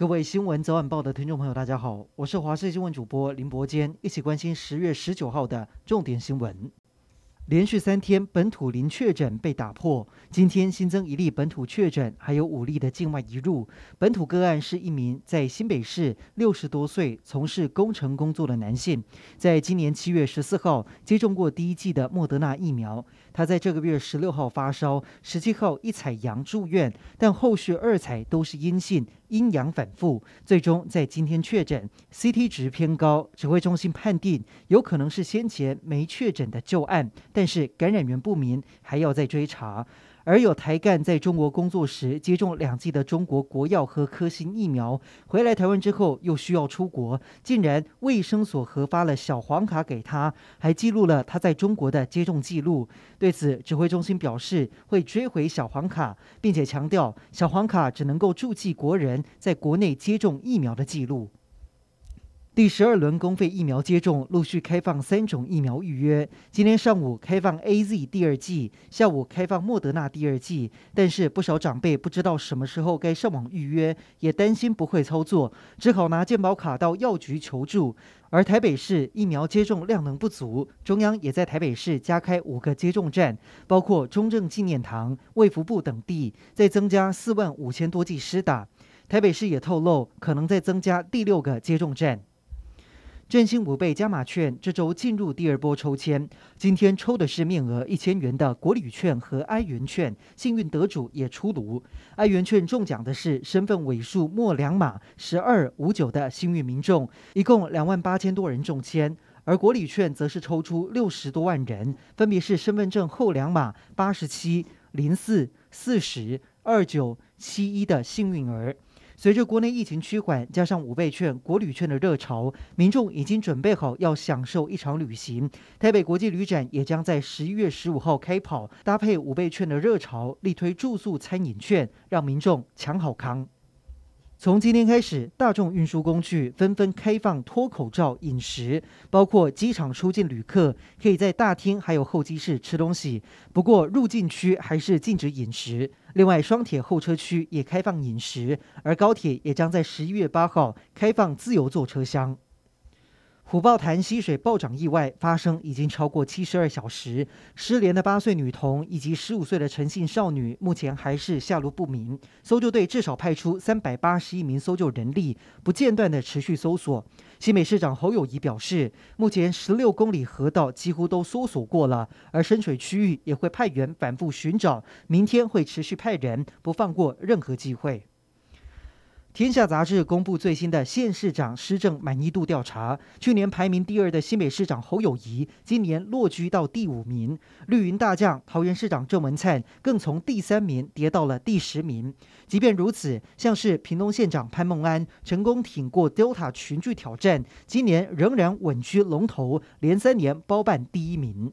各位新闻早晚报的听众朋友，大家好，我是华视新闻主播林伯坚，一起关心十月十九号的重点新闻。连续三天本土零确诊被打破，今天新增一例本土确诊，还有五例的境外移入。本土个案是一名在新北市六十多岁、从事工程工作的男性，在今年七月十四号接种过第一剂的莫德纳疫苗。他在这个月十六号发烧，十七号一采阳住院，但后续二采都是阴性，阴阳反复，最终在今天确诊，CT 值偏高，指挥中心判定有可能是先前没确诊的旧案，但是感染源不明，还要再追查。而有台干在中国工作时接种两剂的中国国药和科兴疫苗，回来台湾之后又需要出国，竟然卫生所核发了小黄卡给他，还记录了他在中国的接种记录。对此，指挥中心表示会追回小黄卡，并且强调小黄卡只能够注记国人在国内接种疫苗的记录。第十二轮公费疫苗接种陆续开放三种疫苗预约。今天上午开放 AZ 第二剂，下午开放莫德纳第二剂。但是不少长辈不知道什么时候该上网预约，也担心不会操作，只好拿健保卡到药局求助。而台北市疫苗接种量能不足，中央也在台北市加开五个接种站，包括中正纪念堂、卫福部等地，再增加四万五千多剂施打。台北市也透露，可能再增加第六个接种站。振兴五倍加码券这周进入第二波抽签，今天抽的是面额一千元的国旅券和哀元券，幸运得主也出炉。哀元券中奖的是身份尾数末两码十二五九的幸运民众，一共两万八千多人中签；而国旅券则是抽出六十多万人，分别是身份证后两码八十七零四四十二九七一的幸运儿。随着国内疫情趋缓，加上五倍券、国旅券的热潮，民众已经准备好要享受一场旅行。台北国际旅展也将在十一月十五号开跑，搭配五倍券的热潮，力推住宿餐饮券，让民众抢好康。从今天开始，大众运输工具纷纷开放脱口罩饮食，包括机场出境旅客可以在大厅还有候机室吃东西，不过入境区还是禁止饮食。另外，双铁候车区也开放饮食，而高铁也将在十一月八号开放自由坐车厢。虎豹潭溪水暴涨意外发生已经超过七十二小时，失联的八岁女童以及十五岁的陈姓少女目前还是下落不明。搜救队至少派出三百八十一名搜救人力，不间断地持续搜索。新北市长侯友谊表示，目前十六公里河道几乎都搜索过了，而深水区域也会派员反复寻找，明天会持续派人，不放过任何机会。天下杂志公布最新的县市长施政满意度调查，去年排名第二的新北市长侯友谊，今年落居到第五名。绿营大将桃园市长郑文灿更从第三名跌到了第十名。即便如此，像是屏东县长潘孟安成功挺过 Delta 群聚挑战，今年仍然稳居龙头，连三年包办第一名。